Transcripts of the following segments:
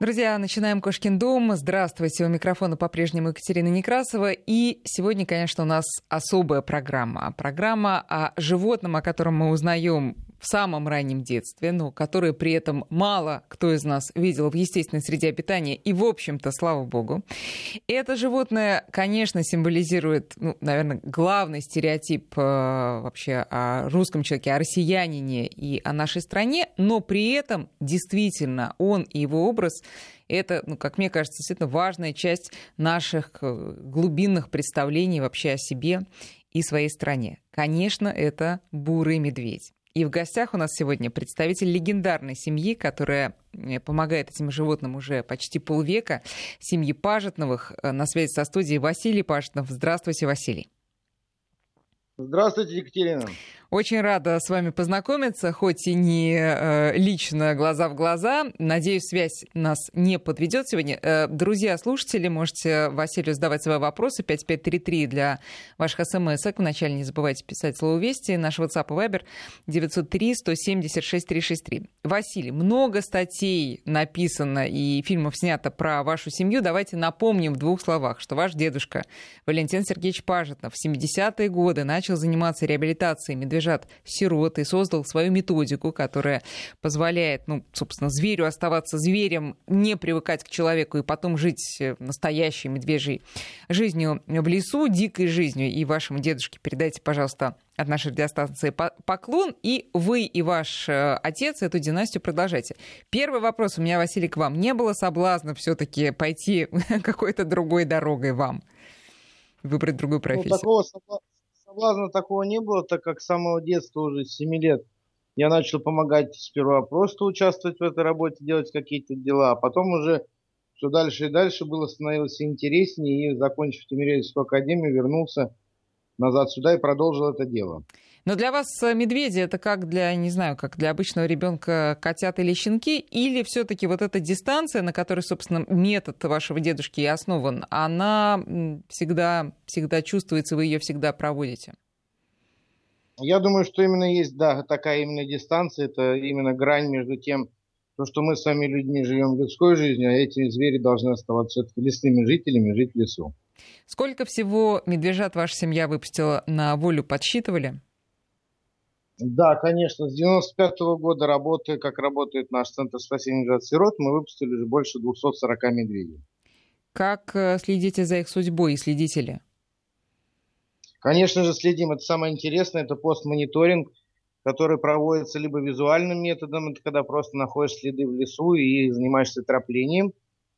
Друзья, начинаем «Кошкин дом». Здравствуйте, у микрофона по-прежнему Екатерина Некрасова. И сегодня, конечно, у нас особая программа. Программа о животном, о котором мы узнаем в самом раннем детстве, но которые при этом мало кто из нас видел в естественной среде обитания, и, в общем-то, слава богу. Это животное, конечно, символизирует, ну, наверное, главный стереотип э, вообще о русском человеке, о россиянине и о нашей стране, но при этом действительно он и его образ это, ну, как мне кажется, действительно важная часть наших э, глубинных представлений вообще о себе и своей стране. Конечно, это бурый медведь. И в гостях у нас сегодня представитель легендарной семьи, которая э, помогает этим животным уже почти полвека, семьи Пажетновых. Э, на связи со студией Василий Пажетнов. Здравствуйте, Василий. Здравствуйте, Екатерина. Очень рада с вами познакомиться, хоть и не э, лично глаза в глаза. Надеюсь, связь нас не подведет сегодня. Э, друзья, слушатели, можете Василию задавать свои вопросы. 5533 для ваших смс. -ок. Вначале не забывайте писать слово «Вести». Наш WhatsApp и Viber 903-176-363. Василий, много статей написано и фильмов снято про вашу семью. Давайте напомним в двух словах, что ваш дедушка Валентин Сергеевич Пажетнов в 70-е годы начал заниматься реабилитацией медвежат лежат сироты, создал свою методику, которая позволяет, ну, собственно, зверю оставаться зверем, не привыкать к человеку и потом жить э, настоящей медвежьей жизнью в лесу, дикой жизнью. И вашему дедушке передайте, пожалуйста, от нашей радиостанции поклон, и вы и ваш э, отец эту династию продолжайте. Первый вопрос у меня, Василий, к вам. Не было соблазна все-таки пойти какой-то другой дорогой вам? Выбрать другую ну, профессию? Ну, такого соблазна такого не было, так как с самого детства, уже с 7 лет, я начал помогать сперва просто участвовать в этой работе, делать какие-то дела, а потом уже все дальше и дальше было становилось интереснее, и, закончив Тимирязевскую академию, вернулся назад сюда и продолжил это дело. Но для вас э, медведи это как для, не знаю, как для обычного ребенка котят или щенки, или все-таки вот эта дистанция, на которой, собственно, метод вашего дедушки и основан, она всегда, всегда чувствуется, вы ее всегда проводите? Я думаю, что именно есть, да, такая именно дистанция, это именно грань между тем, то, что мы с вами людьми живем людской жизнью, а эти звери должны оставаться все-таки лесными жителями, жить в лесу. Сколько всего медвежат ваша семья выпустила на волю, подсчитывали? Да, конечно. С 95 -го года работы, как работает наш Центр спасения медвежат сирот, мы выпустили уже больше 240 медведей. Как э, следите за их судьбой и следите ли? Конечно же, следим. Это самое интересное, это постмониторинг, который проводится либо визуальным методом, это когда просто находишь следы в лесу и занимаешься троплением,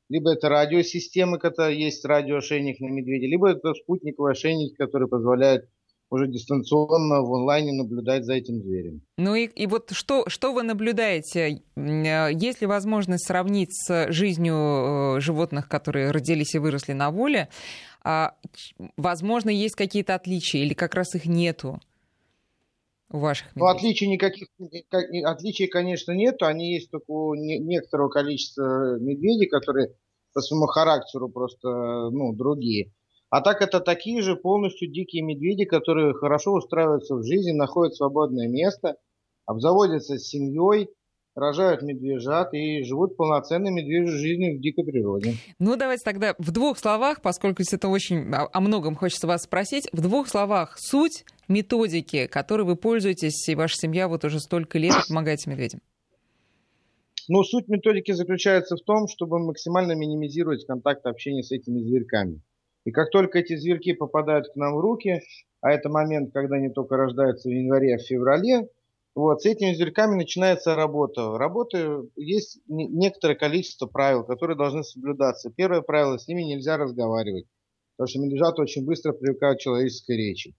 либо это радиосистемы, когда есть радиоошейник на медведе, либо это спутниковый ошейник, который позволяет уже дистанционно в онлайне наблюдать за этим зверем. Ну и, и вот что, что вы наблюдаете? Э, есть ли возможность сравнить с жизнью э, животных, которые родились и выросли на воле? А, возможно, есть какие-то отличия или как раз их нету? у ваших медведей? Ну, отличий никаких, отличий, конечно, нету. Они есть только у некоторого количества медведей, которые по своему характеру просто, ну, другие. А так это такие же полностью дикие медведи, которые хорошо устраиваются в жизни, находят свободное место, обзаводятся семьей, рожают медвежат и живут полноценной медвежьей жизнью в дикой природе. Ну, давайте тогда в двух словах, поскольку это очень о многом хочется вас спросить, в двух словах суть методики, которой вы пользуетесь, и ваша семья вот уже столько лет помогаете медведям. Ну, суть методики заключается в том, чтобы максимально минимизировать контакт общения с этими зверьками. И как только эти зверьки попадают к нам в руки, а это момент, когда они только рождаются в январе, а в феврале, вот, с этими зверьками начинается работа. Работы есть некоторое количество правил, которые должны соблюдаться. Первое правило, с ними нельзя разговаривать, потому что медвежата очень быстро привыкают к человеческой речи.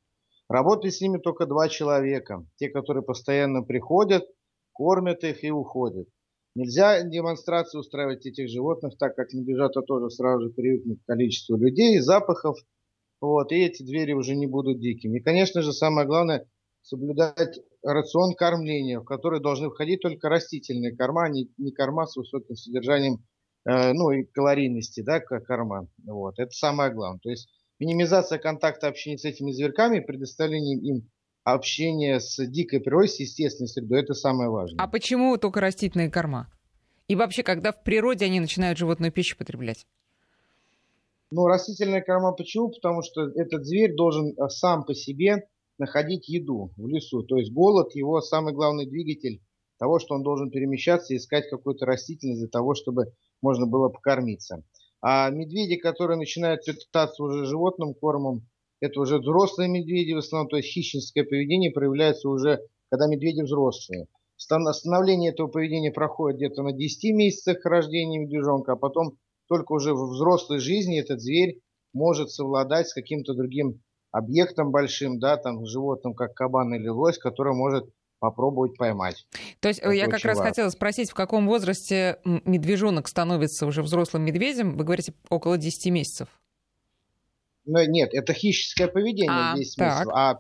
Работать с ними только два человека, те, которые постоянно приходят, кормят их и уходят. Нельзя демонстрации устраивать этих животных, так как медвежата тоже сразу же привыкнут к количеству людей, запахов, вот, и эти двери уже не будут дикими. И, конечно же, самое главное, соблюдать рацион кормления, в который должны входить только растительные корма, не, не корма с высоким содержанием, э, ну, и калорийности, да, как корма. Вот, это самое главное. То есть минимизация контакта общения с этими зверьками, предоставление им общение с дикой природой, с естественной средой, это самое важное. А почему только растительные корма? И вообще, когда в природе они начинают животную пищу потреблять? Ну, растительная корма почему? Потому что этот зверь должен э, сам по себе находить еду в лесу. То есть голод его самый главный двигатель того, что он должен перемещаться и искать какую-то растительность для того, чтобы можно было покормиться. А медведи, которые начинают питаться уже животным кормом, это уже взрослые медведи в основном, то есть хищническое поведение проявляется уже, когда медведи взрослые. Становление этого поведения проходит где-то на 10 месяцах рождения медвежонка, а потом только уже в взрослой жизни этот зверь может совладать с каким-то другим объектом большим, да, там животным, как кабан или лось, который может попробовать поймать. То есть э, Это я как раз важно. хотела спросить, в каком возрасте медвежонок становится уже взрослым медведем? Вы говорите, около 10 месяцев. Ну, нет, это хищническое поведение а, 10 так. месяцев. А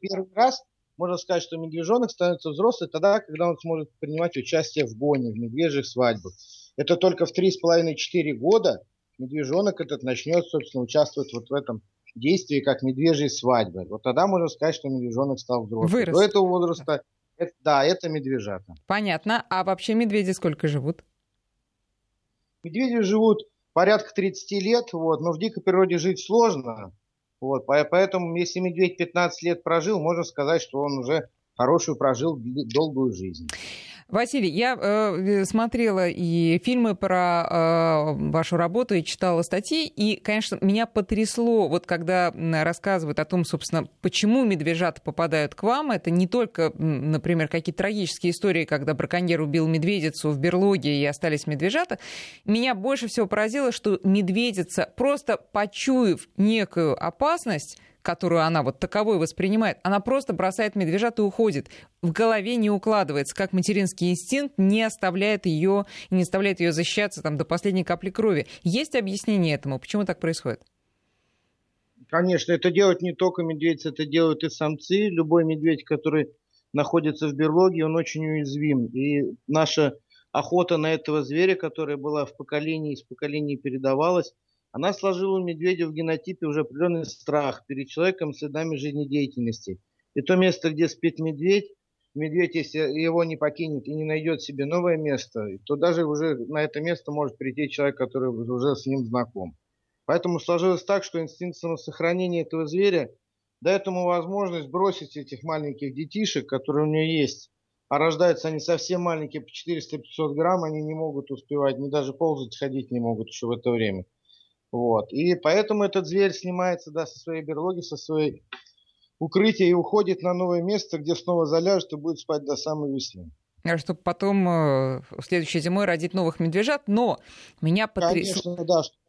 первый раз можно сказать, что медвежонок становится взрослым тогда, когда он сможет принимать участие в гоне, в медвежьих свадьбах. Это только в 3,5-4 года медвежонок этот начнет, собственно, участвовать вот в этом действии, как медвежьи свадьбы. Вот тогда можно сказать, что медвежонок стал взрослым. Вырос. До этого возраста это, да, это медвежата. Понятно. А вообще медведи сколько живут? Медведи живут порядка 30 лет, вот, но в дикой природе жить сложно. Вот, поэтому, если медведь 15 лет прожил, можно сказать, что он уже хорошую прожил долгую жизнь. Василий, я э, смотрела и фильмы про э, вашу работу, и читала статьи, и, конечно, меня потрясло, вот когда рассказывают о том, собственно, почему медвежата попадают к вам, это не только, например, какие-то трагические истории, когда браконьер убил медведицу в берлоге и остались медвежата, меня больше всего поразило, что медведица, просто почуяв некую опасность, которую она вот таковой воспринимает, она просто бросает медвежат и уходит. В голове не укладывается, как материнский инстинкт не оставляет ее, не оставляет ее защищаться там, до последней капли крови. Есть объяснение этому? Почему так происходит? Конечно, это делают не только медведь, это делают и самцы. Любой медведь, который находится в берлоге, он очень уязвим. И наша охота на этого зверя, которая была в поколении, из поколения передавалась, она сложила у медведя в генотипе уже определенный страх перед человеком с следами жизнедеятельности. И то место, где спит медведь, медведь, если его не покинет и не найдет себе новое место, то даже уже на это место может прийти человек, который уже с ним знаком. Поэтому сложилось так, что инстинкт самосохранения этого зверя дает ему возможность бросить этих маленьких детишек, которые у него есть. А рождаются они совсем маленькие, по 400-500 грамм, они не могут успевать, ни даже ползать, ходить не могут еще в это время. Вот. И поэтому этот зверь снимается да, со своей берлоги, со своей укрытия и уходит на новое место, где снова заляжет и будет спать до самой весны. А чтобы потом э, следующей зимой родить новых медвежат. Но меня потрясло... Конечно, да, Э,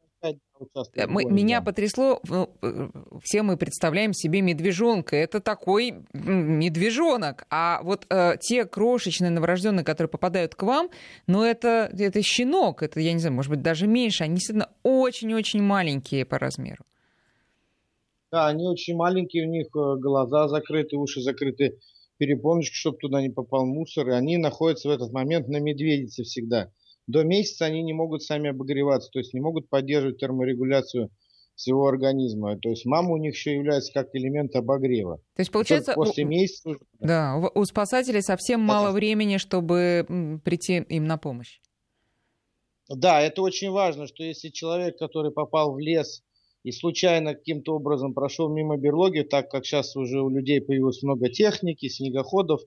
мы, меня потрясло, ну, э, все мы представляем себе медвежонка, это такой медвежонок, а вот э, те крошечные новорожденные, которые попадают к вам, ну это, это щенок, это, я не знаю, может быть, даже меньше, они действительно очень-очень маленькие по размеру. Да, они очень маленькие, у них э, глаза закрыты, уши закрыты, перепоночки, чтобы туда не попал мусор, и они находятся в этот момент на медведице всегда – до месяца они не могут сами обогреваться, то есть не могут поддерживать терморегуляцию всего организма. То есть мама у них еще является как элемент обогрева. То есть получается, после месяца... Да, у спасателей совсем мало времени, чтобы прийти им на помощь. Да, это очень важно, что если человек, который попал в лес и случайно каким-то образом прошел мимо берлоги, так как сейчас уже у людей появилось много техники, снегоходов,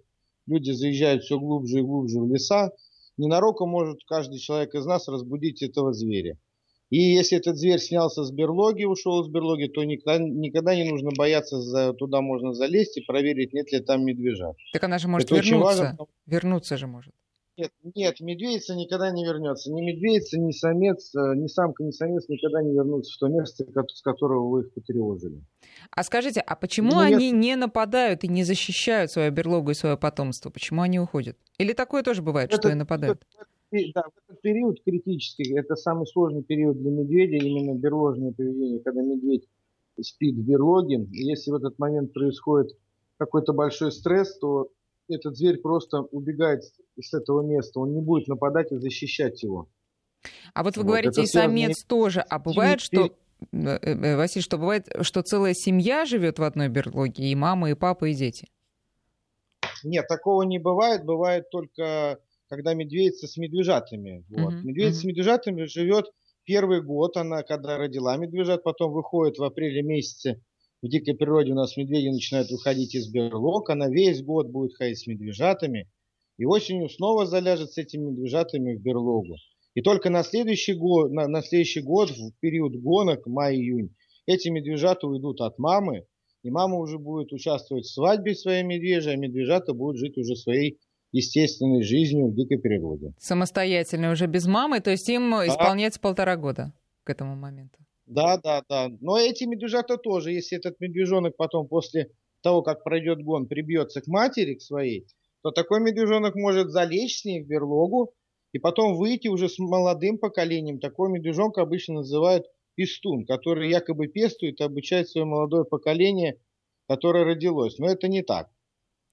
люди заезжают все глубже и глубже в леса, ненароком может каждый человек из нас разбудить этого зверя. И если этот зверь снялся с берлоги, ушел из берлоги, то никогда, никогда не нужно бояться, за, туда можно залезть и проверить, нет ли там медвежа. Так она же может Это вернуться. Важно, вернуться же может. Нет, нет, медведица никогда не вернется. Ни медведица, ни самец, э, ни самка, ни самец никогда не вернутся в то место, с которого вы их потревожили. А скажите, а почему ну, они не нападают и не защищают свою берлогу и свое потомство? Почему они уходят? Или такое тоже бывает, это, что и нападают? да, в этот период критический, это самый сложный период для медведя, именно берложное поведение, когда медведь спит в берлоге. И если в этот момент происходит какой-то большой стресс, то этот зверь просто убегает с этого места, он не будет нападать и защищать его. А вот вы вот, говорите, и самец связано... тоже. А бывает, что э, э, Василий, что бывает, что целая семья живет в одной берлоге, и мама, и папа, и дети? Нет, такого не бывает. Бывает только когда медведица с медвежатами. Вот. Mm-hmm. Медведица с медвежатами живет первый год, она когда родила медвежат, потом выходит в апреле месяце в дикой природе у нас медведи начинают выходить из берлог, она весь год будет ходить с медвежатами, и осенью снова заляжет с этими медвежатами в берлогу. И только на следующий год, на, на следующий год в период гонок, май-июнь, эти медвежата уйдут от мамы, и мама уже будет участвовать в свадьбе своей медвежьей, а медвежата будут жить уже своей естественной жизнью в дикой природе. Самостоятельно уже без мамы, то есть им а? исполняется полтора года к этому моменту. Да, да, да. Но эти медвежата тоже, если этот медвежонок потом после того, как пройдет гон, прибьется к матери, к своей, то такой медвежонок может залечь с ней в берлогу и потом выйти уже с молодым поколением. Такой медвежонка обычно называют пестун, который якобы пестует и обучает свое молодое поколение, которое родилось. Но это не так.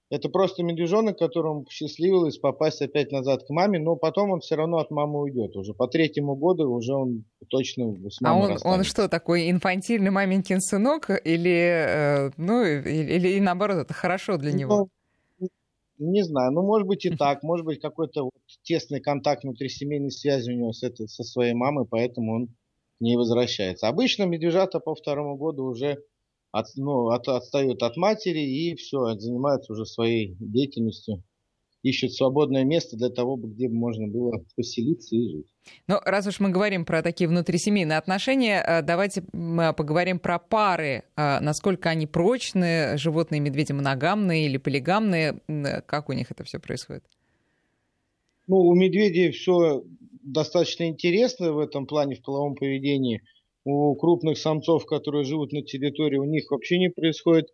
Это просто медвежонок, которому посчастливилось попасть опять назад к маме, но потом он все равно от мамы уйдет. Уже по третьему году уже он точно с мамой А он, он что, такой инфантильный маменькин сынок? Или, э, ну, или, или наоборот, это хорошо для него? Ну, не знаю, ну, может быть и так. Может быть, какой-то вот тесный контакт внутрисемейной связи у него с этой, со своей мамой, поэтому он не возвращается. Обычно медвежата по второму году уже от, ну, от, отстают от матери и все, занимаются уже своей деятельностью, ищут свободное место для того, где можно было поселиться и жить. Ну, раз уж мы говорим про такие внутрисемейные отношения, э, давайте мы поговорим про пары. Э, насколько они прочные, животные медведи моногамные или полигамные, как у них это все происходит? Ну, у медведей все достаточно интересно в этом плане, в половом поведении – у крупных самцов, которые живут на территории, у них вообще не происходит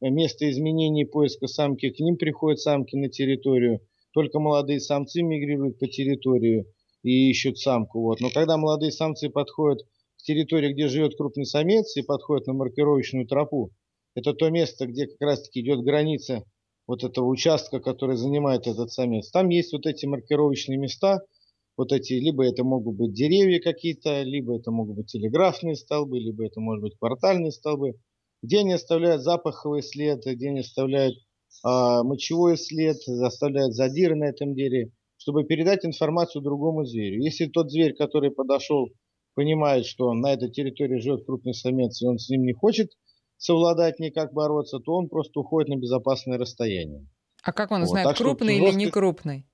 место изменений поиска самки, к ним приходят самки на территорию, только молодые самцы мигрируют по территории и ищут самку. Вот. Но когда молодые самцы подходят к территории, где живет крупный самец, и подходят на маркировочную тропу, это то место, где как раз-таки идет граница вот этого участка, который занимает этот самец. Там есть вот эти маркировочные места – вот эти, либо это могут быть деревья какие-то, либо это могут быть телеграфные столбы, либо это может быть портальные столбы, где они оставляют запаховый след, где они оставляют э, мочевой след, оставляют задиры на этом дереве, чтобы передать информацию другому зверю. Если тот зверь, который подошел, понимает, что на этой территории живет крупный самец, и он с ним не хочет совладать, никак бороться, то он просто уходит на безопасное расстояние. А как он вот. знает, так крупный или не крупный?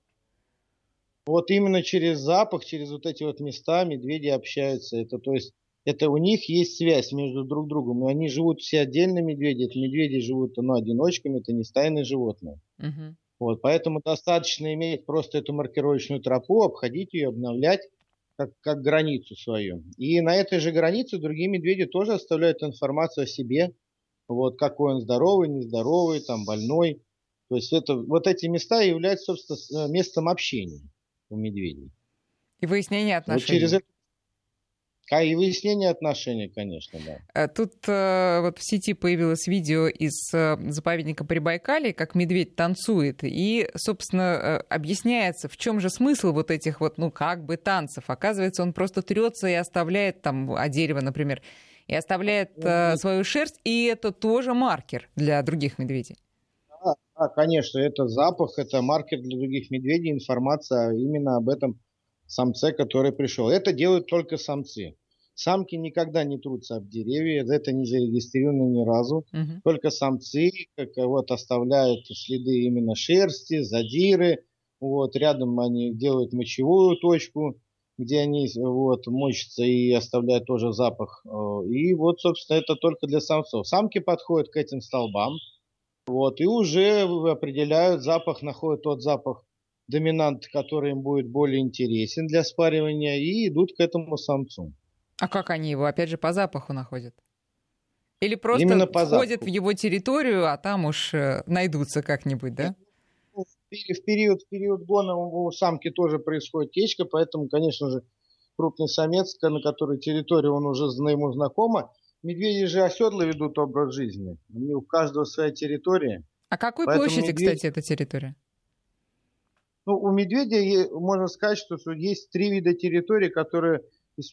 Вот именно через запах, через вот эти вот места медведи общаются. Это то есть это у них есть связь между друг другом. Но они живут все отдельно, медведи. Это медведи живут ну, одиночками, это не стайные животные. Угу. Вот, поэтому достаточно иметь просто эту маркировочную тропу, обходить ее, обновлять как, как границу свою. И на этой же границе другие медведи тоже оставляют информацию о себе. Вот, какой он здоровый, нездоровый, там, больной. То есть это, вот эти места являются, собственно, местом общения у медведей. И выяснение отношений. Вот через это и выяснение отношений, конечно, да. Э, тут э, вот в сети появилось видео из э, заповедника Прибайкалья, как медведь танцует, и, собственно, э, объясняется, в чем же смысл вот этих вот, ну, как бы танцев. Оказывается, он просто трется и оставляет там, а дерево, например, и оставляет э, свою шерсть, и это тоже маркер для других медведей. Да, конечно, это запах, это маркер для других медведей, информация именно об этом самце, который пришел. Это делают только самцы. Самки никогда не трутся об деревья, это не зарегистрировано ни разу. Угу. Только самцы как, вот, оставляют следы именно шерсти, задиры. Вот, рядом они делают мочевую точку, где они вот, мочатся и оставляют тоже запах. И вот, собственно, это только для самцов. Самки подходят к этим столбам, вот, и уже определяют запах, находят тот запах доминант, который им будет более интересен для спаривания, и идут к этому самцу. А как они его, опять же, по запаху находят? Или просто Именно по входят запаху. в его территорию, а там уж э, найдутся как-нибудь, да? В период, в период гона у самки тоже происходит течка, поэтому, конечно же, крупный самец, на которой территории он уже ему знакомо, Медведи же оседло ведут образ жизни. У каждого своя территория. А какой площади, медведь... кстати, эта территория? Ну, у медведя можно сказать, что есть три вида территории, которые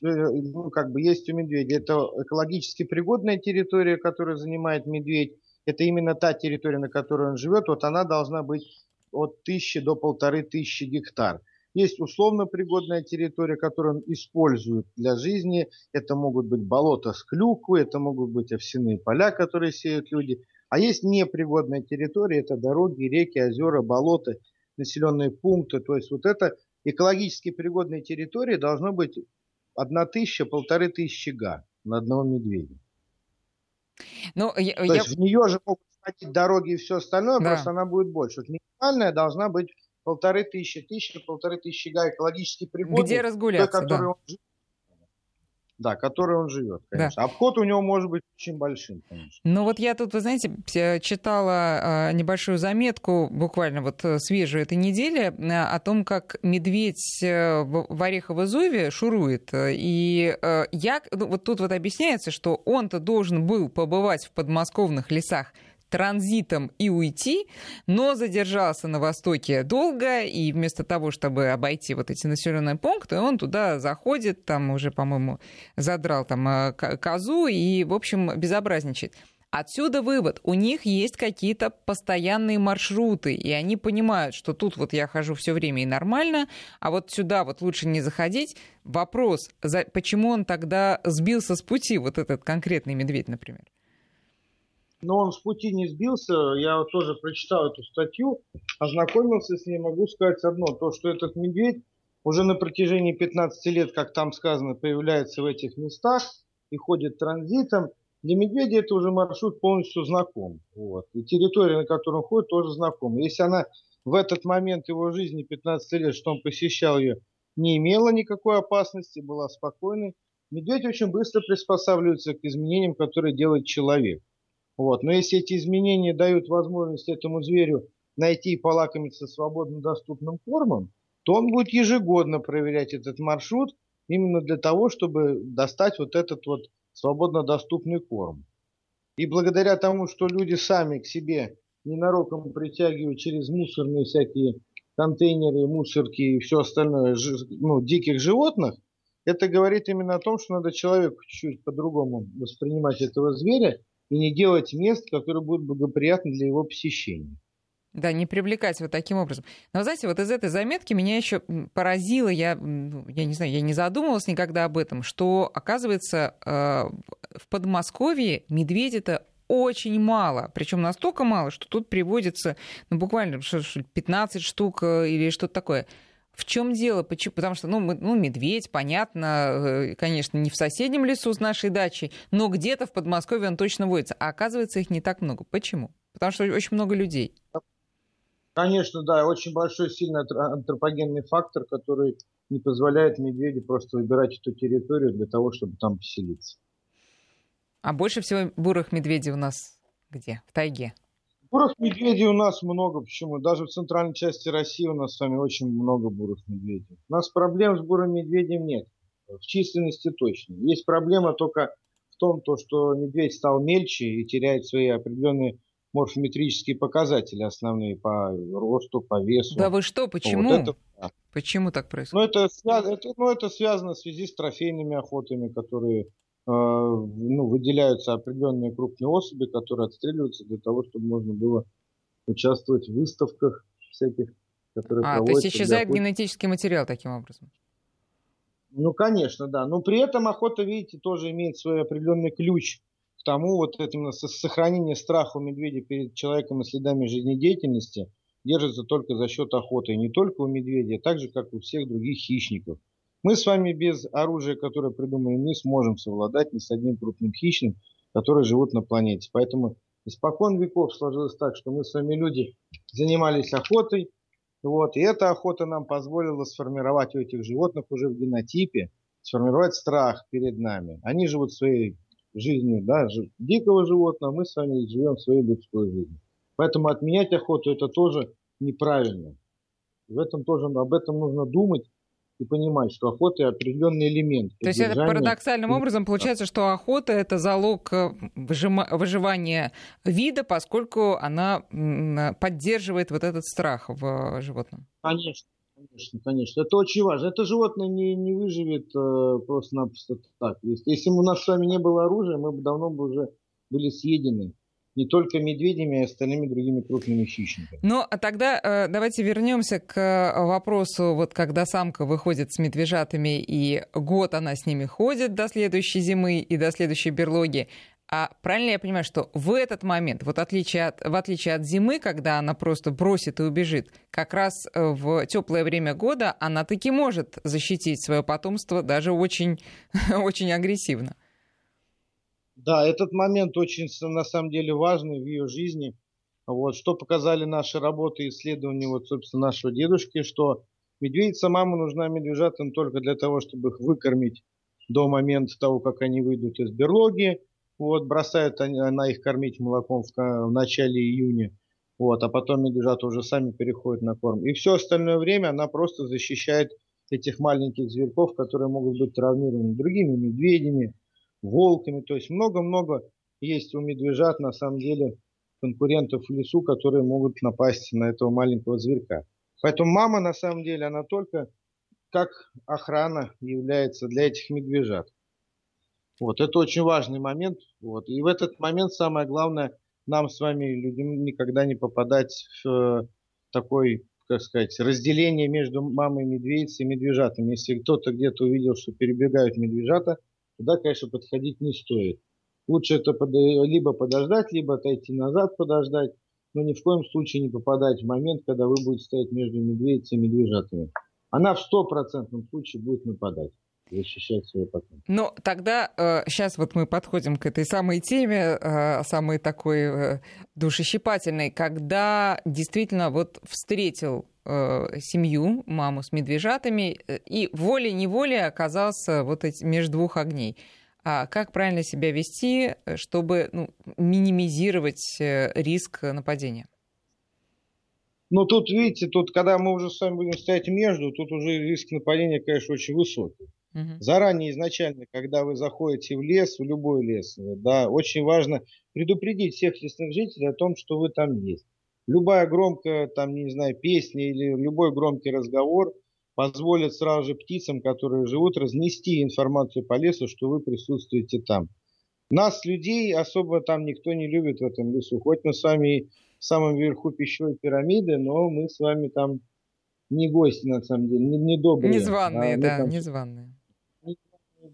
ну, как бы есть у медведя. Это экологически пригодная территория, которую занимает медведь. Это именно та территория, на которой он живет. Вот она должна быть от тысячи до полторы тысячи гектар. Есть условно пригодная территория, которую он использует для жизни. Это могут быть болота с клюквой, это могут быть овсяные поля, которые сеют люди. А есть непригодная территория, это дороги, реки, озера, болота, населенные пункты. То есть вот это экологически пригодные территории должно быть одна тысяча, полторы тысячи га на одного медведя. Ну, я, То я... есть в нее же могут сходить дороги и все остальное, да. просто она будет больше. Вот минимальная должна быть полторы тысячи, тысяча, полторы тысячи га экологически пригодных. Где разгуляться, той, да. он живет. Да, который он живет, конечно. Да. Обход у него может быть очень большим, конечно. Ну вот я тут, вы знаете, читала а, небольшую заметку, буквально вот э, свежую этой недели, э, о том, как медведь э, в Орехово-Зуеве шурует. И я, ну, вот тут вот объясняется, что он-то должен был побывать в подмосковных лесах транзитом и уйти, но задержался на востоке долго, и вместо того, чтобы обойти вот эти населенные пункты, он туда заходит, там уже, по-моему, задрал там э, козу и, в общем, безобразничает. Отсюда вывод. У них есть какие-то постоянные маршруты, и они понимают, что тут вот я хожу все время и нормально, а вот сюда вот лучше не заходить. Вопрос, почему он тогда сбился с пути, вот этот конкретный медведь, например? Но он с пути не сбился. Я тоже прочитал эту статью, ознакомился с ней, могу сказать одно, то, что этот медведь уже на протяжении 15 лет, как там сказано, появляется в этих местах и ходит транзитом. Для медведя это уже маршрут полностью знаком. Вот. И территория, на которой он ходит, тоже знакома. Если она в этот момент его жизни, 15 лет, что он посещал ее, не имела никакой опасности, была спокойной, медведь очень быстро приспосабливается к изменениям, которые делает человек. Вот. Но если эти изменения дают возможность этому зверю найти и полакомиться свободно доступным кормом, то он будет ежегодно проверять этот маршрут именно для того, чтобы достать вот этот вот свободно доступный корм. И благодаря тому, что люди сами к себе ненароком притягивают через мусорные всякие контейнеры, мусорки и все остальное ну, диких животных, это говорит именно о том, что надо человеку чуть-чуть по-другому воспринимать этого зверя и не делать мест, которые будут благоприятны для его посещения. Да, не привлекать вот таким образом. Но, знаете, вот из этой заметки меня еще поразило, я, ну, я не знаю, я не задумывалась никогда об этом, что, оказывается, э, в Подмосковье медведей-то очень мало, причем настолько мало, что тут приводится ну, буквально 15 штук э, или что-то такое. В чем дело? Почему? Потому что, ну, мы, ну, медведь, понятно, э, конечно, не в соседнем лесу с нашей дачей, но где-то в Подмосковье он точно водится. А оказывается, их не так много. Почему? Потому что очень много людей. Конечно, да, очень большой, сильный антропогенный фактор, который не позволяет медведю просто выбирать эту территорию для того, чтобы там поселиться. А больше всего бурых медведей у нас где? В тайге? Бурых медведей у нас много. Почему? Даже в центральной части России у нас с вами очень много бурых медведей. У нас проблем с бурым медведем нет. В численности точно. Есть проблема только в том, то, что медведь стал мельче и теряет свои определенные морфометрические показатели основные по росту, по весу. Да вы что, почему? Вот это, да. Почему так происходит? Ну это, это, ну, это связано в связи с трофейными охотами, которые ну, выделяются определенные крупные особи, которые отстреливаются для того, чтобы можно было участвовать в выставках всяких, которые а, проводятся. То есть исчезает для... генетический материал таким образом? Ну, конечно, да. Но при этом охота, видите, тоже имеет свой определенный ключ к тому, вот именно сохранение страха у медведя перед человеком и следами жизнедеятельности держится только за счет охоты. И не только у медведя, а так же, как у всех других хищников. Мы с вами без оружия, которое придумали, не сможем совладать ни с одним крупным хищным, которые живут на планете. Поэтому испокон веков сложилось так, что мы с вами люди занимались охотой. Вот, и эта охота нам позволила сформировать у этих животных уже в генотипе, сформировать страх перед нами. Они живут своей жизнью да, дикого животного, мы с вами живем своей людской жизнью. Поэтому отменять охоту это тоже неправильно. В этом тоже об этом нужно думать и понимать, что охота определенный элемент. То есть это парадоксальным образом получается, что охота это залог э, выживания вида, поскольку она поддерживает вот этот страх в животном. Конечно. Конечно, конечно. Это очень важно. Это животное не, не выживет э, просто-напросто так. Если, если бы у нас с вами не было оружия, мы бы давно бы уже были съедены не только медведями, а и остальными другими крупными хищниками. Ну, а тогда э, давайте вернемся к э, вопросу, вот когда самка выходит с медвежатами, и год она с ними ходит до следующей зимы и до следующей берлоги. А правильно я понимаю, что в этот момент, вот отличие от, в отличие от зимы, когда она просто бросит и убежит, как раз э, в теплое время года она таки может защитить свое потомство даже очень, очень агрессивно. Да, этот момент очень, на самом деле, важный в ее жизни. Вот, что показали наши работы и исследования, вот, собственно, нашего дедушки, что медведица мама нужна медвежатам только для того, чтобы их выкормить до момента того, как они выйдут из берлоги. Вот, бросают она их кормить молоком в, в начале июня. Вот, а потом медвежата уже сами переходят на корм. И все остальное время она просто защищает этих маленьких зверьков, которые могут быть травмированы другими медведями, волками. То есть много-много есть у медвежат на самом деле конкурентов в лесу, которые могут напасть на этого маленького зверька. Поэтому мама на самом деле, она только как охрана является для этих медвежат. Вот, это очень важный момент. Вот. И в этот момент самое главное, нам с вами, людям, никогда не попадать в э, такой, как сказать, разделение между мамой медведицей и медвежатами. Если кто-то где-то увидел, что перебегают медвежата, туда, конечно, подходить не стоит. Лучше это под... либо подождать, либо отойти назад подождать, но ни в коем случае не попадать в момент, когда вы будете стоять между медведицей и медвежатами. Она в стопроцентном случае будет нападать защищать свой потом. Ну, тогда э, сейчас вот мы подходим к этой самой теме, э, самой такой э, душещипательной, когда действительно вот встретил э, семью, маму с медвежатами, э, и волей-неволей оказался вот эти, между двух огней. А как правильно себя вести, чтобы ну, минимизировать э, риск нападения? Ну, тут, видите, тут, когда мы уже с вами будем стоять между, тут уже риск нападения, конечно, очень высокий. Угу. Заранее, изначально, когда вы заходите в лес, в любой лес, да, очень важно предупредить всех лесных жителей о том, что вы там есть любая громкая, там, не знаю, песня или любой громкий разговор позволит сразу же птицам, которые живут, разнести информацию по лесу, что вы присутствуете там. Нас, людей, особо там никто не любит в этом лесу. Хоть мы с вами в самом верху пищевой пирамиды, но мы с вами там не гости, на самом деле, не, не добрые. Незваные, а да, там... незваные. Не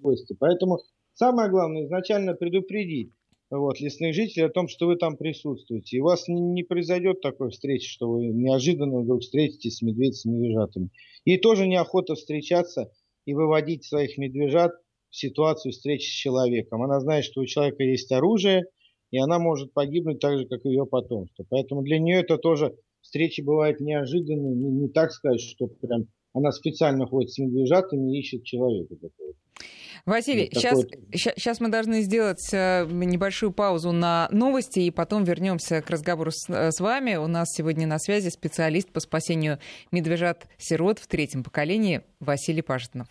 гости. Поэтому самое главное изначально предупредить вот, лесных жителей о том, что вы там присутствуете. И у вас не, произойдет такой встречи, что вы неожиданно вдруг встретитесь с медведями медвежатами. И тоже неохота встречаться и выводить своих медвежат в ситуацию встречи с человеком. Она знает, что у человека есть оружие, и она может погибнуть так же, как и ее потомство. Поэтому для нее это тоже встречи бывают неожиданные, не, не так сказать, что прям она специально ходит с медвежатами и ищет человека. Василий, сейчас, сейчас мы должны сделать э, небольшую паузу на новости и потом вернемся к разговору с, э, с вами. У нас сегодня на связи специалист по спасению медвежат-сирот в третьем поколении Василий Пажетнов.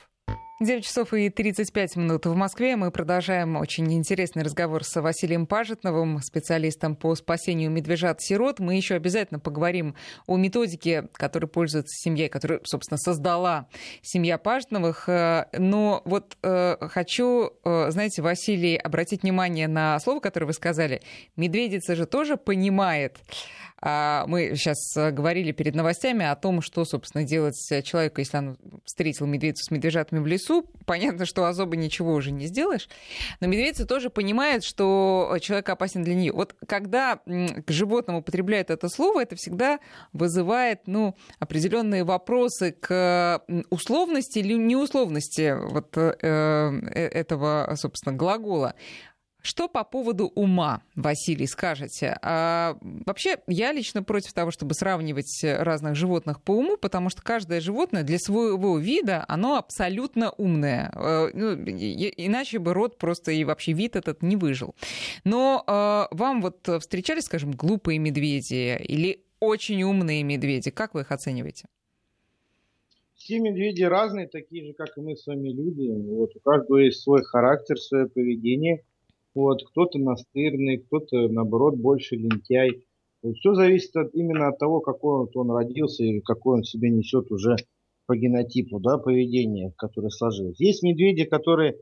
9 часов и 35 минут в Москве. Мы продолжаем очень интересный разговор с Василием Пажетновым, специалистом по спасению медвежат-сирот. Мы еще обязательно поговорим о методике, которой пользуется семья, которую, собственно, создала семья Пажетновых. Э, но вот э, хочу, э, знаете, Василий, обратить внимание на слово, которое вы сказали. Медведица же тоже понимает, мы сейчас э, говорили перед новостями о том, что, собственно, делать человеку, если он встретил медведицу с медвежатами в лесу. Понятно, что особо ничего уже не сделаешь. Но медведица тоже понимает, что человек опасен для нее. Вот когда к животному употребляют это слово, это всегда вызывает ну, определенные вопросы к условности или неусловности вот, э, э этого, собственно, глагола. Что по поводу ума, Василий, скажете? А, вообще, я лично против того, чтобы сравнивать разных животных по уму, потому что каждое животное для своего вида, оно абсолютно умное. А, иначе бы род просто и вообще вид этот не выжил. Но а, вам вот встречались, скажем, глупые медведи или очень умные медведи? Как вы их оцениваете? Все медведи разные, такие же, как и мы с вами люди. Вот у каждого есть свой характер, свое поведение – вот, кто-то настырный, кто-то, наоборот, больше лентяй. Все зависит от, именно от того, какой вот он родился и какой он себе несет уже по генотипу, да, поведение, которое сложилось. Есть медведи, которые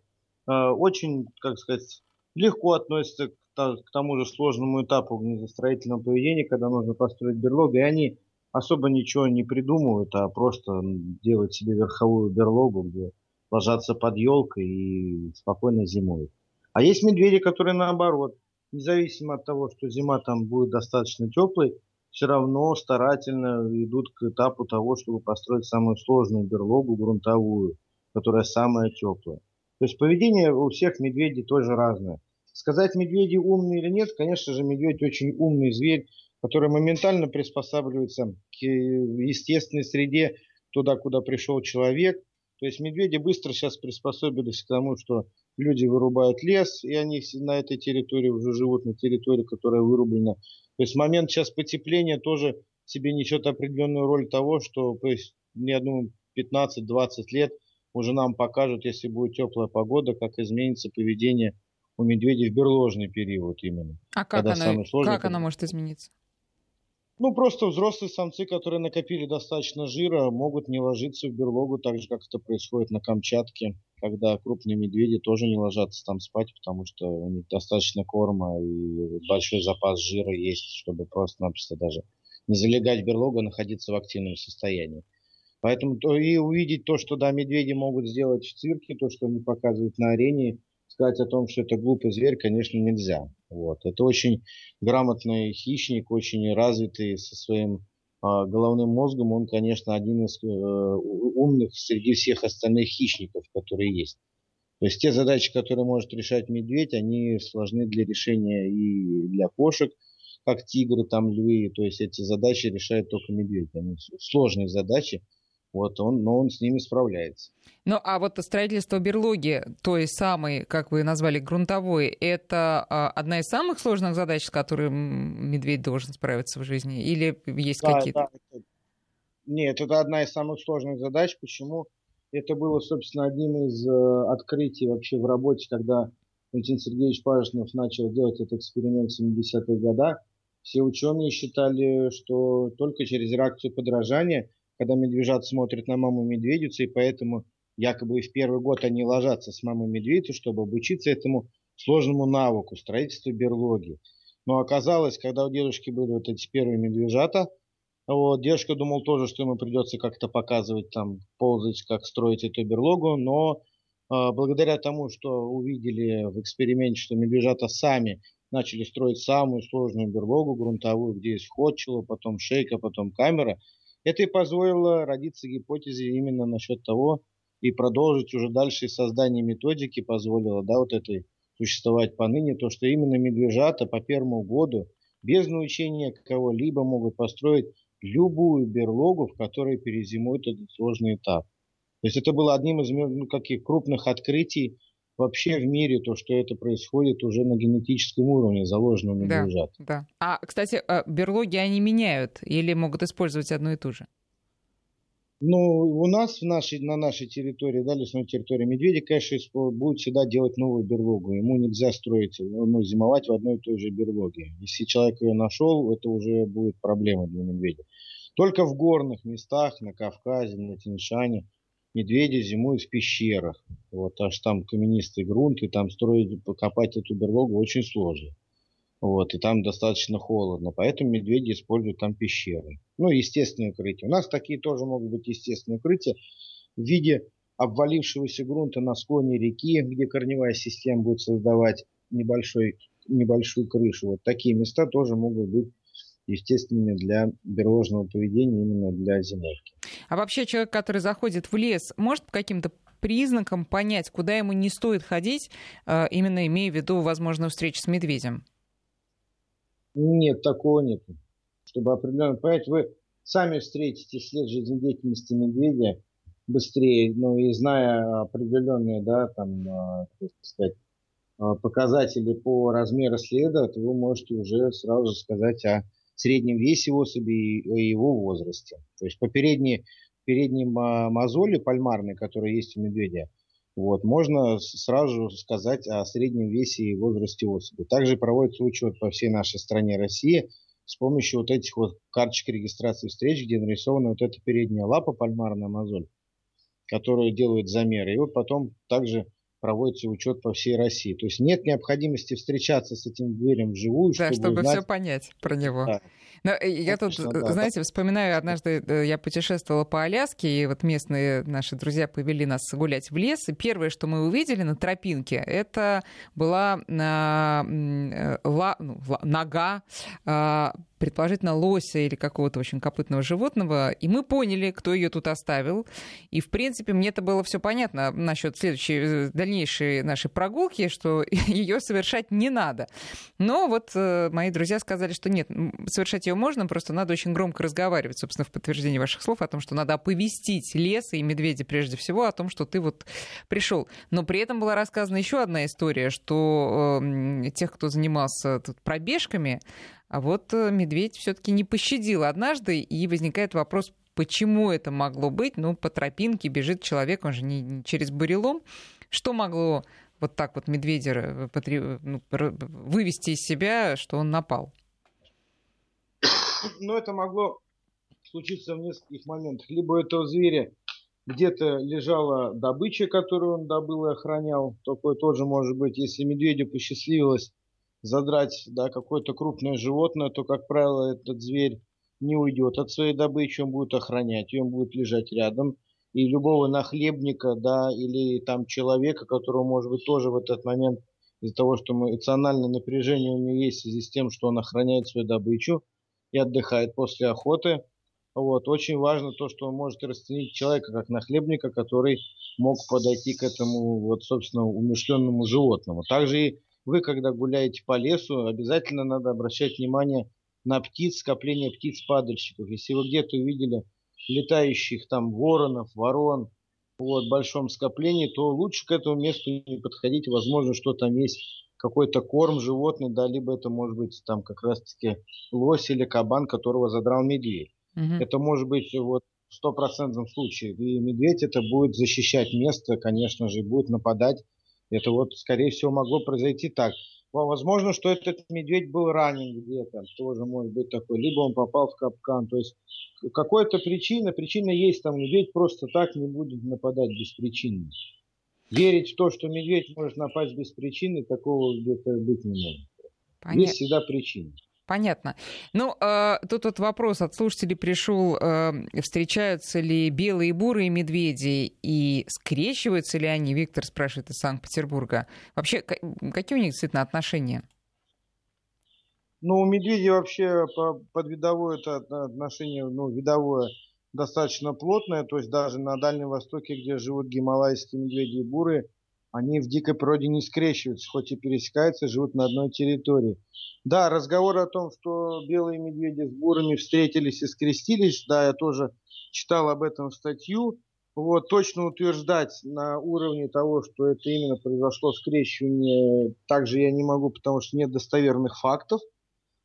э, очень, как сказать, легко относятся к к тому же сложному этапу гнездостроительного поведения, когда нужно построить берлогу, и они особо ничего не придумывают, а просто делают себе верховую берлогу, где ложатся под елкой и спокойно зимуют. А есть медведи, которые наоборот, независимо от того, что зима там будет достаточно теплой, все равно старательно идут к этапу того, чтобы построить самую сложную берлогу грунтовую, которая самая теплая. То есть поведение у всех медведей тоже разное. Сказать, медведи умные или нет, конечно же, медведь очень умный зверь, который моментально приспосабливается к естественной среде, туда, куда пришел человек. То есть медведи быстро сейчас приспособились к тому, что люди вырубают лес, и они на этой территории уже живут, на территории, которая вырублена. То есть момент сейчас потепления тоже себе несет определенную роль того, что, то есть, я думаю, 15-20 лет уже нам покажут, если будет теплая погода, как изменится поведение у медведей в берложный период именно. А как, она, как она может измениться? Ну, просто взрослые самцы, которые накопили достаточно жира, могут не ложиться в берлогу, так же, как это происходит на Камчатке, когда крупные медведи тоже не ложатся там спать, потому что у них достаточно корма и большой запас жира есть, чтобы просто-напросто даже не залегать в берлогу, а находиться в активном состоянии. Поэтому то, и увидеть то, что да, медведи могут сделать в цирке, то, что они показывают на арене, сказать о том, что это глупый зверь, конечно, нельзя. Вот. Это очень грамотный хищник, очень развитый со своим а, головным мозгом. Он, конечно, один из э, умных среди всех остальных хищников, которые есть. То есть те задачи, которые может решать медведь, они сложны для решения и для кошек, как тигры, там львы. То есть эти задачи решает только медведь. Они сложные задачи, вот он, но он с ними справляется. Ну, а вот строительство берлоги, той самой, как вы назвали, грунтовой, это а, одна из самых сложных задач, с которыми медведь должен справиться в жизни? Или есть да, какие-то? Да. Нет, это одна из самых сложных задач. Почему? Это было, собственно, одним из э, открытий вообще в работе, когда Валентин Сергеевич Пажинов начал делать этот эксперимент в 70-х годах. Все ученые считали, что только через реакцию подражания – когда медвежат смотрят на маму медведицу, и поэтому якобы в первый год они ложатся с мамой медведицу, чтобы обучиться этому сложному навыку строительства берлоги. Но оказалось, когда у дедушки были вот эти первые медвежата, вот, дедушка думал тоже, что ему придется как-то показывать, там, ползать, как строить эту берлогу, но э, благодаря тому, что увидели в эксперименте, что медвежата сами начали строить самую сложную берлогу грунтовую, где есть вход потом шейка, потом камера – это и позволило родиться гипотезе именно насчет того, и продолжить уже дальше создание методики позволило, да, вот этой существовать поныне, то, что именно медвежата по первому году без научения кого-либо могут построить любую берлогу, в которой перезимует этот сложный этап. То есть это было одним из ну, каких крупных открытий вообще в мире то, что это происходит уже на генетическом уровне, заложено на да, лежат. Да. А, кстати, а берлоги они меняют или могут использовать одну и ту же? Ну, у нас в нашей, на нашей территории, да, лесной территории медведи, конечно, будет всегда делать новую берлогу. Ему нельзя строить, ну, зимовать в одной и той же берлоге. Если человек ее нашел, это уже будет проблема для медведя. Только в горных местах, на Кавказе, на Тиньшане – медведи зимуют в пещерах. Вот, аж там каменистый грунт, и там строить, покопать эту берлогу очень сложно. Вот, и там достаточно холодно, поэтому медведи используют там пещеры. Ну, естественные укрытия. У нас такие тоже могут быть естественные укрытия в виде обвалившегося грунта на склоне реки, где корневая система будет создавать небольшой, небольшую крышу. Вот такие места тоже могут быть естественными для бережного поведения именно для зимовки. А вообще человек, который заходит в лес, может по каким-то признакам понять, куда ему не стоит ходить, э, именно имея в виду возможную встречу с медведем? Нет, такого нет. Чтобы определенно понять, вы сами встретите след жизнедеятельности медведя быстрее, ну и зная определенные, да, там, э, так сказать, э, показатели по размеру следа, то вы можете уже сразу сказать о среднем весе особи и его возрасте. То есть по передней, передней мозоли пальмарной, которая есть у медведя, вот, можно сразу сказать о среднем весе и возрасте особи. Также проводится учет по всей нашей стране России с помощью вот этих вот карточек регистрации встреч, где нарисована вот эта передняя лапа, пальмарная мозоль, которую делают замеры. И вот потом также проводится учет по всей России. То есть нет необходимости встречаться с этим зверем вживую, да, чтобы, чтобы узнать... все понять про него. Да. Но э, я тут, да, знаете, да. вспоминаю, однажды э, я путешествовала по Аляске, и вот местные наши друзья повели нас гулять в лес, и первое, что мы увидели на тропинке, это была а, э, ла, ну, нога а, предположительно, лося или какого-то очень копытного животного, и мы поняли, кто ее тут оставил. И, в принципе, мне это было все понятно насчет следующей, э, дальнейшей нашей прогулки, что ее совершать не надо. Но вот э, мои друзья сказали, что нет, совершать ее можно, просто надо очень громко разговаривать, собственно, в подтверждение ваших слов о том, что надо оповестить лес и медведя прежде всего о том, что ты вот пришел. Но при этом была рассказана еще одна история, что э, тех, кто занимался тут пробежками, а вот э, медведь все-таки не пощадил однажды, и возникает вопрос, почему это могло быть? Ну, по тропинке бежит человек, он же не через бурелом. Что могло вот так вот медведя ну, вывести из себя, что он напал? Ну, это могло случиться в нескольких моментах. Либо у этого зверя где-то лежала добыча, которую он добыл и охранял. Такое тоже может быть, если медведю посчастливилось задрать да, какое-то крупное животное, то, как правило, этот зверь не уйдет от своей добычи, он будет охранять ее, он будет лежать рядом. И любого нахлебника, да, или там человека, которого, может быть, тоже в этот момент из-за того, что эмоциональное напряжение у него есть в связи с тем, что он охраняет свою добычу и отдыхает после охоты. Вот. Очень важно то, что он может расценить человека как нахлебника, который мог подойти к этому, вот, собственно, умышленному животному. Также и вы, когда гуляете по лесу, обязательно надо обращать внимание на птиц, скопление птиц-падальщиков. Если вы где-то увидели летающих там воронов, ворон, вот, большом скоплении, то лучше к этому месту не подходить. Возможно, что там есть какой-то корм животный, да, либо это может быть там как раз-таки лось или кабан, которого задрал медведь. Угу. Это может быть вот в стопроцентном случае. И медведь это будет защищать место, конечно же, будет нападать это вот, скорее всего, могло произойти так. Возможно, что этот медведь был ранен где-то, тоже может быть такой. Либо он попал в капкан. То есть какая-то причина, причина есть там. Медведь просто так не будет нападать без причины. Верить в то, что медведь может напасть без причины, такого где-то быть не может. Понятно. Есть всегда причина. Понятно. Ну, э, тут вот вопрос от слушателей пришел, э, встречаются ли белые и бурые медведи и скрещиваются ли они, Виктор спрашивает из Санкт-Петербурга. Вообще, какие у них действительно отношения? Ну, у медведей вообще подвидовое это отношение, ну, видовое достаточно плотное, то есть даже на Дальнем Востоке, где живут гималайские медведи и буры, они в дикой природе не скрещиваются, хоть и пересекаются, живут на одной территории. Да, разговор о том, что белые медведи с бурами встретились и скрестились, да, я тоже читал об этом статью. Вот, точно утверждать на уровне того, что это именно произошло скрещивание, также я не могу, потому что нет достоверных фактов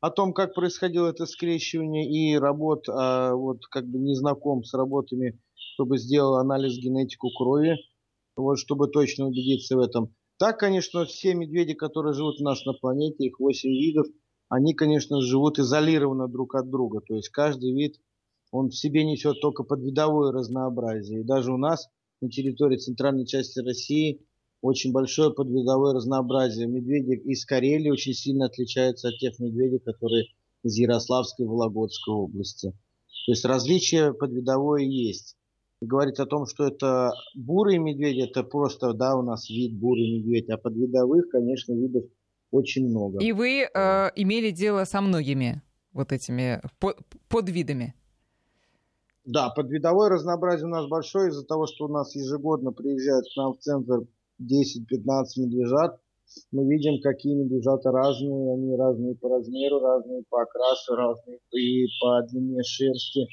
о том, как происходило это скрещивание, и работ, а, вот как бы не знаком с работами, чтобы сделал анализ генетику крови, вот, чтобы точно убедиться в этом. Так, конечно, все медведи, которые живут у нас на планете, их 8 видов, они, конечно, живут изолированно друг от друга. То есть каждый вид, он в себе несет только подвидовое разнообразие. И даже у нас на территории центральной части России очень большое подвидовое разнообразие. Медведи из Карелии очень сильно отличаются от тех медведей, которые из Ярославской и Вологодской области. То есть различие подвидовое есть говорить о том, что это бурый медведь, это просто, да, у нас вид бурый медведь, а подвидовых, конечно, видов очень много. И вы э, имели дело со многими вот этими под, подвидами? Да, подвидовое разнообразие у нас большое из-за того, что у нас ежегодно приезжают к нам в центр 10-15 медвежат. Мы видим, какие медвежата разные, они разные по размеру, разные по окрасу, разные и по длине шерсти.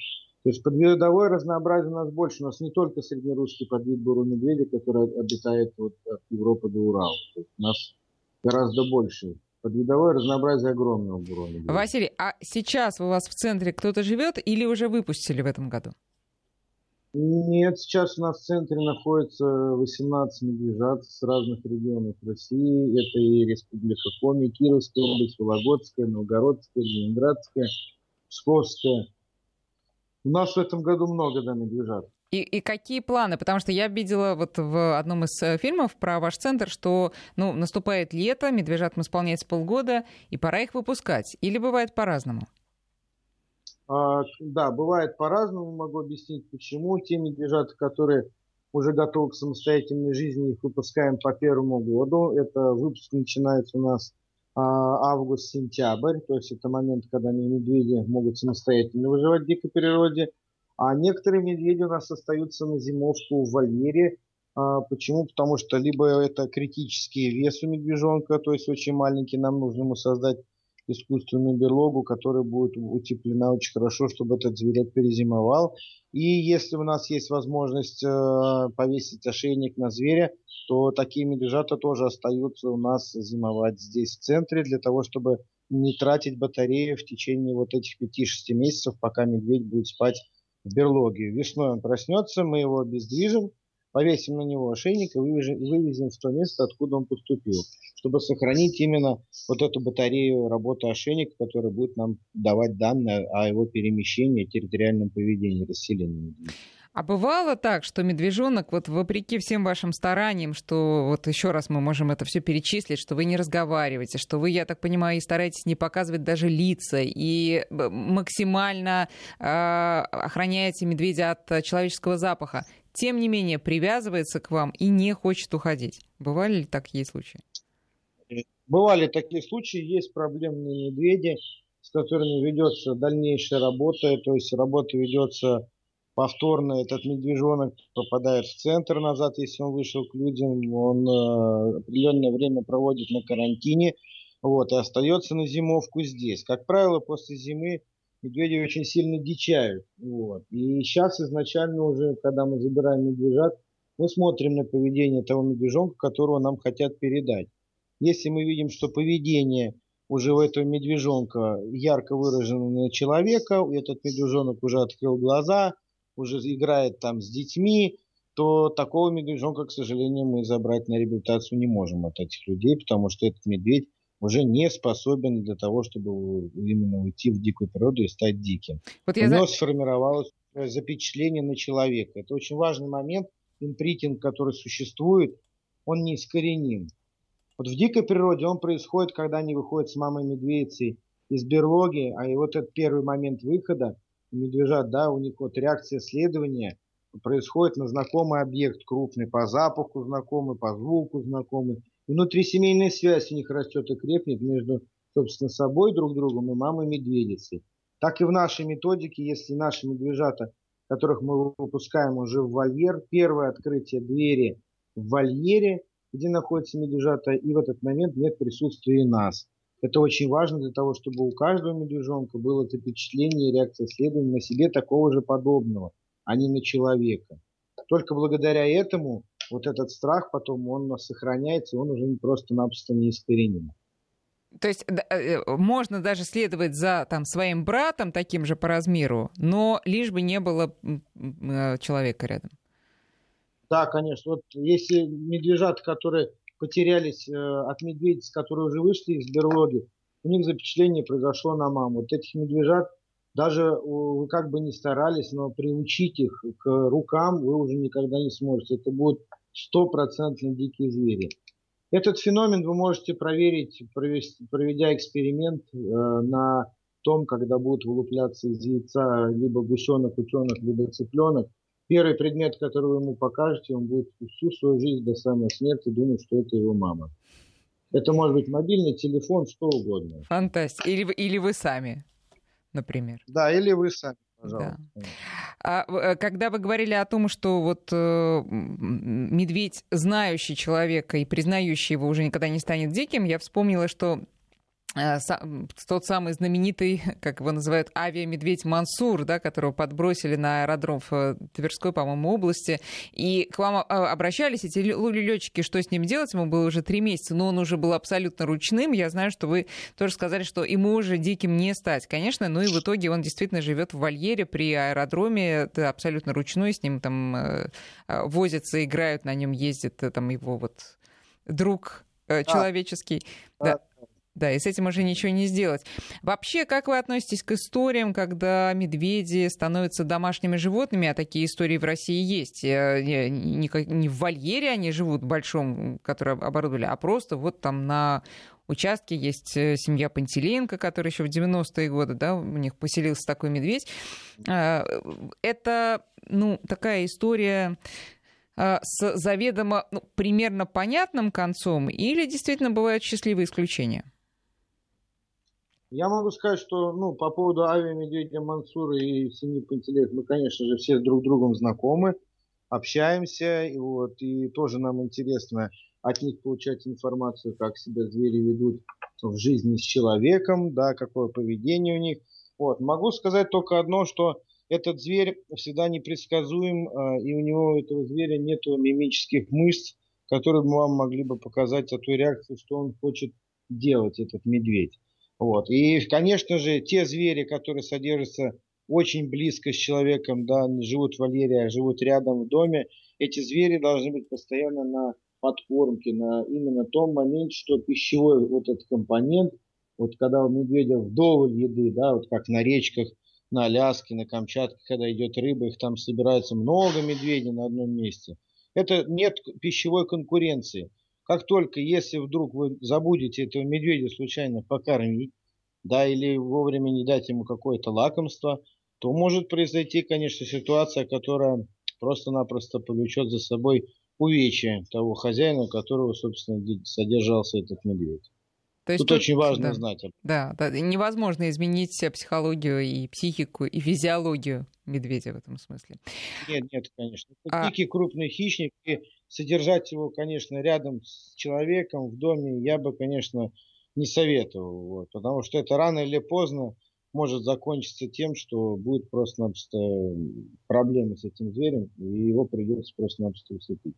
То есть подвидовое разнообразие у нас больше. У нас не только среднерусский подвид бурого медведя, который обитает вот от Европы до Урала. То есть у нас гораздо больше. Подвидовое разнообразие огромного бурого медведя. Василий, а сейчас у вас в центре кто-то живет или уже выпустили в этом году? Нет, сейчас у нас в центре находится 18 медвежат с разных регионов России. Это и Республика Коми, Кировская область, Вологодская, Новгородская, Ленинградская, Псковская. У нас в этом году много да, медвежат. И, и какие планы? Потому что я видела вот в одном из э, фильмов про ваш центр, что ну, наступает лето, медвежатам исполняется полгода, и пора их выпускать. Или бывает по-разному? А, да, бывает по-разному. Могу объяснить, почему. Те медвежата, которые уже готовы к самостоятельной жизни, их выпускаем по первому году. Это выпуск начинается у нас август-сентябрь, то есть это момент, когда медведи могут самостоятельно выживать в дикой природе. А некоторые медведи у нас остаются на зимовку в вольере. А, почему? Потому что либо это критический вес у медвежонка, то есть очень маленький, нам нужно ему создать искусственную берлогу, которая будет утеплена очень хорошо, чтобы этот зверек перезимовал. И если у нас есть возможность э, повесить ошейник на зверя, то такие медвежата тоже остаются у нас зимовать здесь в центре для того, чтобы не тратить батарею в течение вот этих 5-6 месяцев, пока медведь будет спать в берлоге. Весной он проснется, мы его обездвижим, повесим на него ошейник и вывезем, вывезем в то место, откуда он поступил, чтобы сохранить именно вот эту батарею работы ошейника, которая будет нам давать данные о его перемещении, территориальном поведении, расселении. А бывало так, что медвежонок, вот вопреки всем вашим стараниям, что вот еще раз мы можем это все перечислить, что вы не разговариваете, что вы, я так понимаю, и стараетесь не показывать даже лица, и максимально э, охраняете медведя от человеческого запаха, тем не менее привязывается к вам и не хочет уходить. Бывали ли такие случаи? Бывали такие случаи, есть проблемные медведи, с которыми ведется дальнейшая работа, то есть работа ведется повторно этот медвежонок попадает в центр назад, если он вышел к людям, он э, определенное время проводит на карантине, вот, и остается на зимовку здесь. Как правило, после зимы медведи очень сильно дичают. Вот. И сейчас изначально уже, когда мы забираем медвежат, мы смотрим на поведение того медвежонка, которого нам хотят передать. Если мы видим, что поведение уже у этого медвежонка ярко выражено на человека, этот медвежонок уже открыл глаза, уже играет там с детьми, то такого медвежонка, к сожалению, мы забрать на реабилитацию не можем от этих людей, потому что этот медведь уже не способен для того, чтобы именно уйти в дикую природу и стать диким. Вот я У него за... сформировалось запечатление на человека. Это очень важный момент. Импритинг, который существует, он не искореним. Вот в дикой природе он происходит, когда они выходят с мамой медведицей из берлоги, а и вот этот первый момент выхода, медвежат, да, у них вот реакция следования происходит на знакомый объект крупный, по запаху знакомый, по звуку знакомый. Внутрисемейная связь у них растет и крепнет между, собственно, собой, друг другом и мамой медведицей. Так и в нашей методике, если наши медвежата, которых мы выпускаем уже в вольер, первое открытие двери в вольере, где находятся медвежата, и в этот момент нет присутствия нас. Это очень важно для того, чтобы у каждого медвежонка было запечатление и реакция следования на себе такого же подобного, а не на человека. Только благодаря этому вот этот страх потом он у нас сохраняется, и он уже просто-напросто не искореним. То есть э, можно даже следовать за там, своим братом, таким же по размеру, но лишь бы не было э, человека рядом. Да, конечно. Вот если медвежат, которые потерялись э, от медведиц, которые уже вышли из берлоги, у них запечатление произошло на маму. Вот этих медвежат, даже вы как бы не старались, но приучить их к рукам вы уже никогда не сможете. Это будут стопроцентно дикие звери. Этот феномен вы можете проверить, проведя эксперимент э, на том, когда будут вылупляться из яйца либо гусенок, утенок, либо цыпленок – первый предмет, который вы ему покажете, он будет всю свою жизнь до самой смерти думать, что это его мама. Это может быть мобильный телефон, что угодно. Фантастика. Или, или вы сами, например. Да, или вы сами. Пожалуйста. Да. А, э, когда вы говорили о том, что вот э, медведь, знающий человека и признающий его, уже никогда не станет диким, я вспомнила, что тот самый знаменитый, как его называют, авиамедведь Мансур, да, которого подбросили на аэродром в э, Тверской, по-моему, области. И к вам а, обращались эти летчики, что с ним делать? Ему было уже три месяца, но он уже был абсолютно ручным. Я знаю, что вы тоже сказали, что ему уже диким не стать, конечно. Ну и в итоге он действительно живет в вольере при аэродроме. Это абсолютно ручной, с ним там э, возятся, играют, на нем ездит там его вот друг человеческий. Да. да. Да, и с этим уже ничего не сделать. Вообще, как вы относитесь к историям, когда медведи становятся домашними животными, а такие истории в России есть? Э, не в вольере они живут большом, который оборудовали, а просто вот там на участке есть э, семья Пантелеенко, которая еще в 90-е годы, да, у них поселился такой медведь. Э, это, ну, такая история с заведомо ну, примерно понятным концом или действительно бывают счастливые исключения? Я могу сказать, что ну, по поводу авиамедведя Мансура и семьи Пантелеев мы, конечно же, все с друг другом знакомы, общаемся, и, вот, и тоже нам интересно от них получать информацию, как себя звери ведут в жизни с человеком, да, какое поведение у них. Вот. Могу сказать только одно, что этот зверь всегда непредсказуем, а, и у него, у этого зверя, нет мимических мышц, которые бы вам могли бы показать о той реакции, что он хочет делать, этот медведь. Вот. И, конечно же, те звери, которые содержатся очень близко с человеком, да, живут в вольере, живут рядом в доме, эти звери должны быть постоянно на подкормке, на именно том моменте, что пищевой вот этот компонент, вот когда у медведя вдоволь еды, да, вот как на речках, на Аляске, на Камчатке, когда идет рыба, их там собирается много медведей на одном месте. Это нет пищевой конкуренции. Как только, если вдруг вы забудете этого медведя случайно покормить, да, или вовремя не дать ему какое-то лакомство, то может произойти, конечно, ситуация, которая просто-напросто повлечет за собой увечья того хозяина, которого, собственно, содержался этот медведь. То есть тут, тут очень важно да, знать. Да, да, невозможно изменить психологию и психику и физиологию медведя в этом смысле. Нет, нет, конечно. Это а... дикий крупный хищник, и содержать его, конечно, рядом с человеком в доме я бы, конечно, не советовал. Вот, потому что это рано или поздно может закончиться тем, что будет просто-напросто проблемы с этим зверем, и его придется просто-напросто усыпить.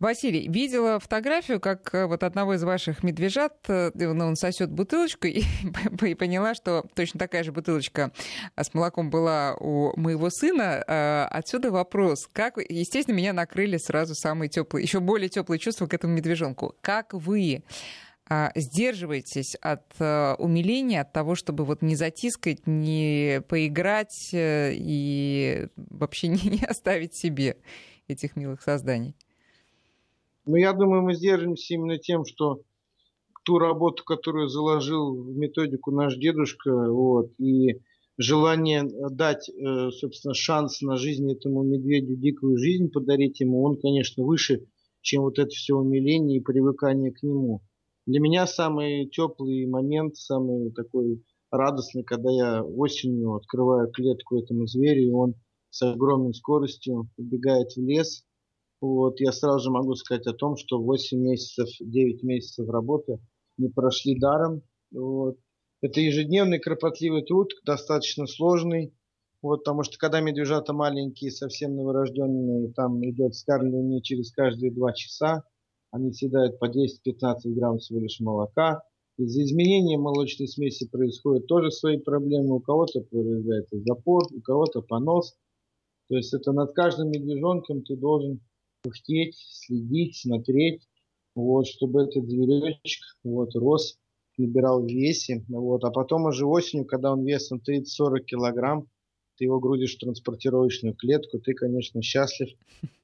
Василий, видела фотографию, как э, вот одного из ваших медвежат, э, ну, он сосет бутылочку, и, и поняла, что точно такая же бутылочка с молоком была у моего сына. Э, отсюда вопрос, как, естественно, меня накрыли сразу самые теплые, еще более теплые чувства к этому медвежонку. Как вы сдерживаетесь от умиления, от того, чтобы вот не затискать, не поиграть и вообще не оставить себе этих милых созданий? Но я думаю, мы сдержимся именно тем, что ту работу, которую заложил в методику наш дедушка, вот, и желание дать, э, собственно, шанс на жизнь этому медведю, дикую жизнь подарить ему, он, конечно, выше, чем вот это все умиление и привыкание к нему. Для меня самый теплый момент, самый такой радостный, когда я осенью открываю клетку этому зверю, и он с огромной скоростью убегает в лес, вот, я сразу же могу сказать о том, что 8 месяцев, 9 месяцев работы не прошли даром. Вот. Это ежедневный кропотливый труд, достаточно сложный, вот, потому что когда медвежата маленькие, совсем новорожденные, там идет скармливание через каждые 2 часа, они съедают по 10-15 грамм всего лишь молока. Из-за изменения молочной смеси происходят тоже свои проблемы. У кого-то появляется запор, у кого-то понос. То есть это над каждым медвежонком ты должен пыхтеть, следить, смотреть, вот, чтобы этот зверечек вот, рос, набирал в весе. Вот. А потом уже осенью, когда он весом 30-40 килограмм, ты его грузишь в транспортировочную клетку, ты, конечно, счастлив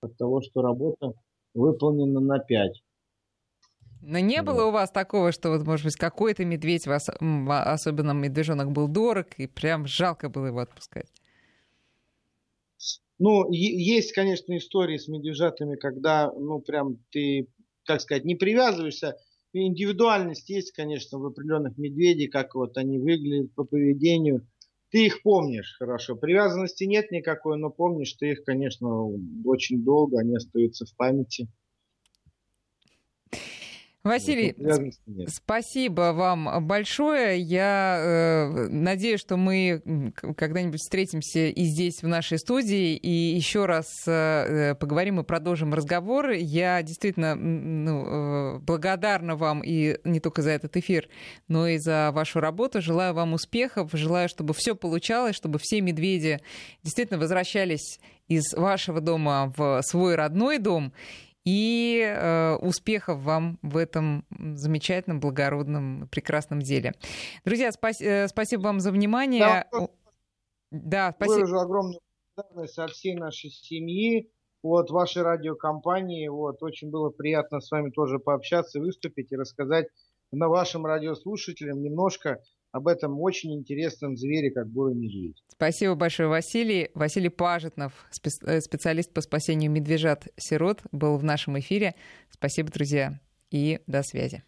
от того, что работа выполнена на 5. Но не было у вас такого, что, вот, может быть, какой-то медведь, вас, особенно медвежонок, был дорог, и прям жалко было его отпускать? Ну, есть, конечно, истории с медвежатами, когда, ну, прям ты, как сказать, не привязываешься. Индивидуальность есть, конечно, в определенных медведей, как вот они выглядят по поведению. Ты их помнишь хорошо. Привязанности нет никакой, но помнишь ты их, конечно, очень долго, они остаются в памяти. Василий, спасибо вам большое. Я э, надеюсь, что мы когда-нибудь встретимся и здесь, в нашей студии, и еще раз э, поговорим и продолжим разговор. Я действительно ну, э, благодарна вам и не только за этот эфир, но и за вашу работу. Желаю вам успехов, желаю, чтобы все получалось, чтобы все медведи действительно возвращались из вашего дома в свой родной дом И э, успехов вам в этом замечательном, благородном, прекрасном деле. Друзья, спас, э, спасибо вам за внимание. Да, да спасибо. Выражу огромную благодарность от всей нашей семьи, от вашей радиокомпании. Вот, очень было приятно с вами тоже пообщаться, выступить и рассказать на вашим радиослушателям немножко об этом очень интересном звере, как бурый медведь. Спасибо большое, Василий. Василий Пажетнов, э, специалист по спасению медвежат-сирот, был в нашем эфире. Спасибо, друзья, и до связи.